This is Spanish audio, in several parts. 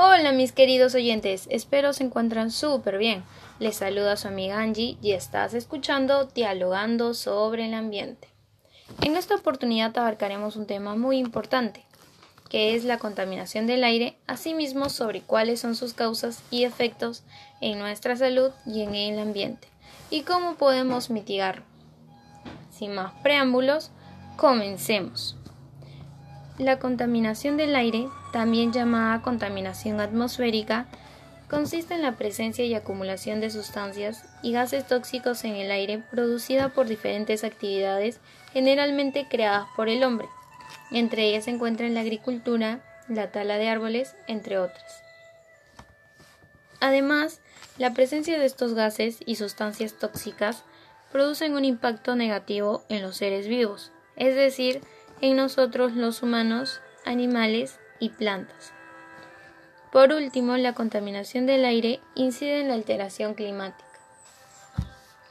Hola mis queridos oyentes, espero se encuentran súper bien. Les saluda su amiga Angie y estás escuchando Dialogando sobre el ambiente. En esta oportunidad abarcaremos un tema muy importante, que es la contaminación del aire, asimismo sobre cuáles son sus causas y efectos en nuestra salud y en el ambiente, y cómo podemos mitigarlo. Sin más preámbulos, comencemos. La contaminación del aire, también llamada contaminación atmosférica, consiste en la presencia y acumulación de sustancias y gases tóxicos en el aire producida por diferentes actividades generalmente creadas por el hombre. Entre ellas se encuentran la agricultura, la tala de árboles, entre otras. Además, la presencia de estos gases y sustancias tóxicas producen un impacto negativo en los seres vivos, es decir, en nosotros los humanos, animales y plantas. Por último, la contaminación del aire incide en la alteración climática.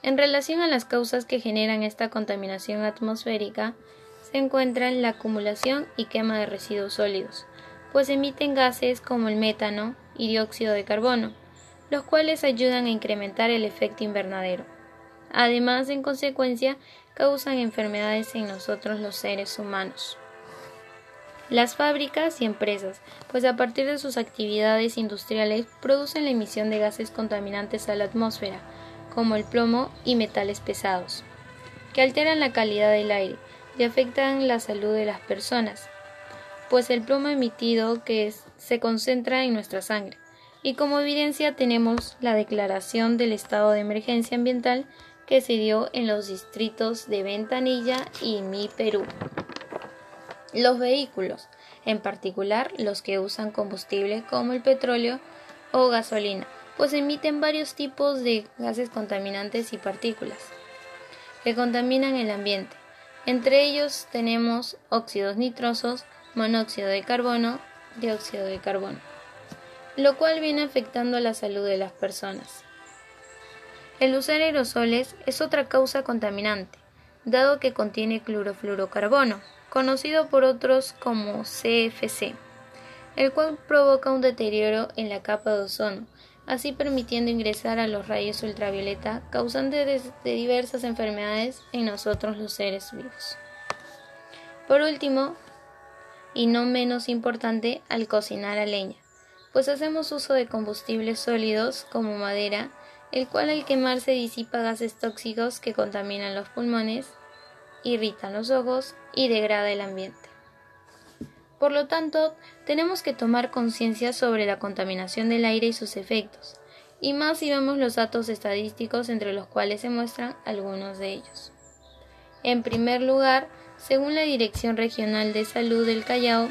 En relación a las causas que generan esta contaminación atmosférica, se encuentran la acumulación y quema de residuos sólidos, pues emiten gases como el metano y dióxido de carbono, los cuales ayudan a incrementar el efecto invernadero. Además, en consecuencia, causan enfermedades en nosotros los seres humanos. Las fábricas y empresas, pues a partir de sus actividades industriales producen la emisión de gases contaminantes a la atmósfera, como el plomo y metales pesados, que alteran la calidad del aire y afectan la salud de las personas, pues el plomo emitido que se concentra en nuestra sangre. Y como evidencia tenemos la declaración del estado de emergencia ambiental que se dio en los distritos de Ventanilla y Mi Perú. Los vehículos, en particular los que usan combustible como el petróleo o gasolina, pues emiten varios tipos de gases contaminantes y partículas que contaminan el ambiente. Entre ellos tenemos óxidos nitrosos, monóxido de carbono, dióxido de carbono, lo cual viene afectando la salud de las personas. El usar aerosoles es otra causa contaminante, dado que contiene clorofluorocarbono, conocido por otros como CFC, el cual provoca un deterioro en la capa de ozono, así permitiendo ingresar a los rayos ultravioleta causantes de diversas enfermedades en nosotros los seres vivos. Por último, y no menos importante, al cocinar a leña, pues hacemos uso de combustibles sólidos como madera, el cual al quemarse disipa gases tóxicos que contaminan los pulmones, irritan los ojos y degrada el ambiente. Por lo tanto, tenemos que tomar conciencia sobre la contaminación del aire y sus efectos, y más si vemos los datos estadísticos entre los cuales se muestran algunos de ellos. En primer lugar, según la Dirección Regional de Salud del Callao,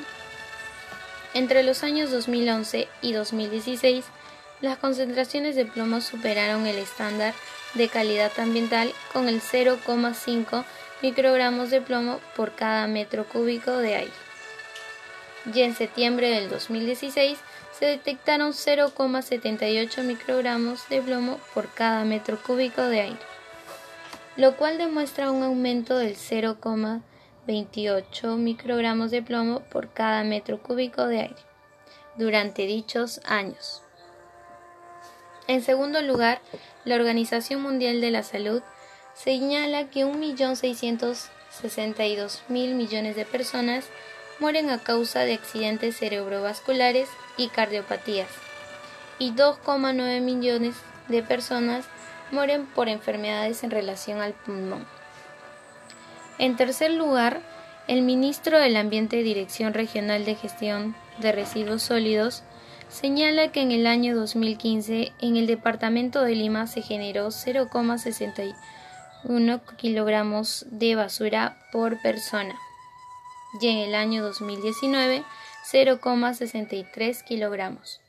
entre los años 2011 y 2016 las concentraciones de plomo superaron el estándar de calidad ambiental con el 0,5 microgramos de plomo por cada metro cúbico de aire. Y en septiembre del 2016 se detectaron 0,78 microgramos de plomo por cada metro cúbico de aire, lo cual demuestra un aumento del 0,28 microgramos de plomo por cada metro cúbico de aire durante dichos años. En segundo lugar, la Organización Mundial de la Salud señala que 1.662.000 millones de personas mueren a causa de accidentes cerebrovasculares y cardiopatías, y 2,9 millones de personas mueren por enfermedades en relación al pulmón. En tercer lugar, el ministro del Ambiente Dirección Regional de Gestión de Residuos Sólidos señala que en el año 2015 en el departamento de Lima se generó 0,61 kilogramos de basura por persona y en el año 2019 0,63 kilogramos,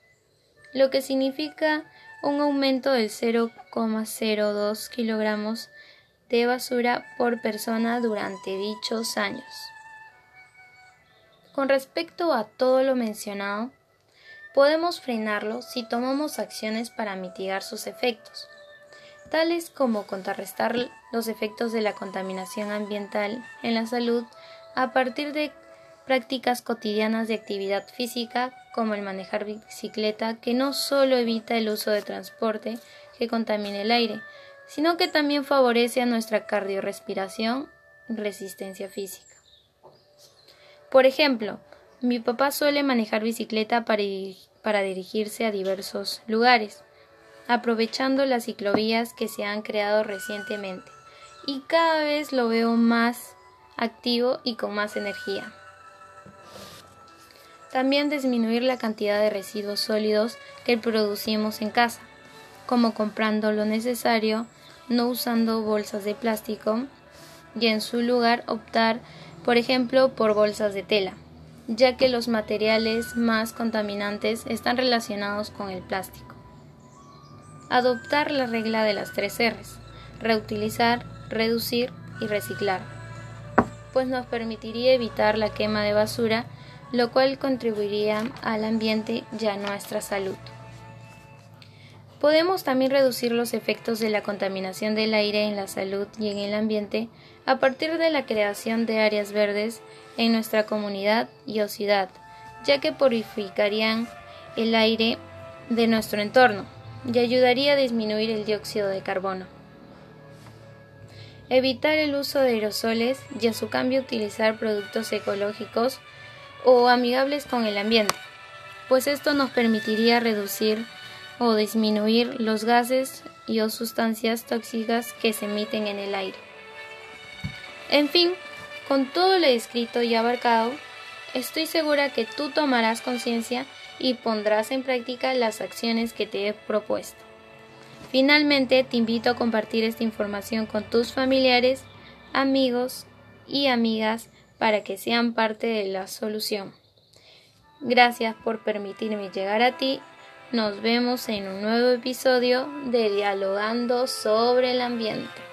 lo que significa un aumento del 0,02 kilogramos de basura por persona durante dichos años. Con respecto a todo lo mencionado, podemos frenarlo si tomamos acciones para mitigar sus efectos, tales como contrarrestar los efectos de la contaminación ambiental en la salud a partir de prácticas cotidianas de actividad física como el manejar bicicleta, que no solo evita el uso de transporte que contamine el aire, sino que también favorece a nuestra cardiorrespiración y resistencia física. Por ejemplo, mi papá suele manejar bicicleta para, para dirigirse a diversos lugares, aprovechando las ciclovías que se han creado recientemente, y cada vez lo veo más activo y con más energía. También disminuir la cantidad de residuos sólidos que producimos en casa, como comprando lo necesario, no usando bolsas de plástico y en su lugar optar, por ejemplo, por bolsas de tela, ya que los materiales más contaminantes están relacionados con el plástico. Adoptar la regla de las tres R's, reutilizar, reducir y reciclar, pues nos permitiría evitar la quema de basura lo cual contribuiría al ambiente y a nuestra salud. Podemos también reducir los efectos de la contaminación del aire en la salud y en el ambiente a partir de la creación de áreas verdes en nuestra comunidad y o ciudad, ya que purificarían el aire de nuestro entorno y ayudaría a disminuir el dióxido de carbono. Evitar el uso de aerosoles y a su cambio utilizar productos ecológicos o amigables con el ambiente, pues esto nos permitiría reducir o disminuir los gases y o sustancias tóxicas que se emiten en el aire. En fin, con todo lo escrito y abarcado, estoy segura que tú tomarás conciencia y pondrás en práctica las acciones que te he propuesto. Finalmente, te invito a compartir esta información con tus familiares, amigos y amigas para que sean parte de la solución. Gracias por permitirme llegar a ti. Nos vemos en un nuevo episodio de Dialogando sobre el Ambiente.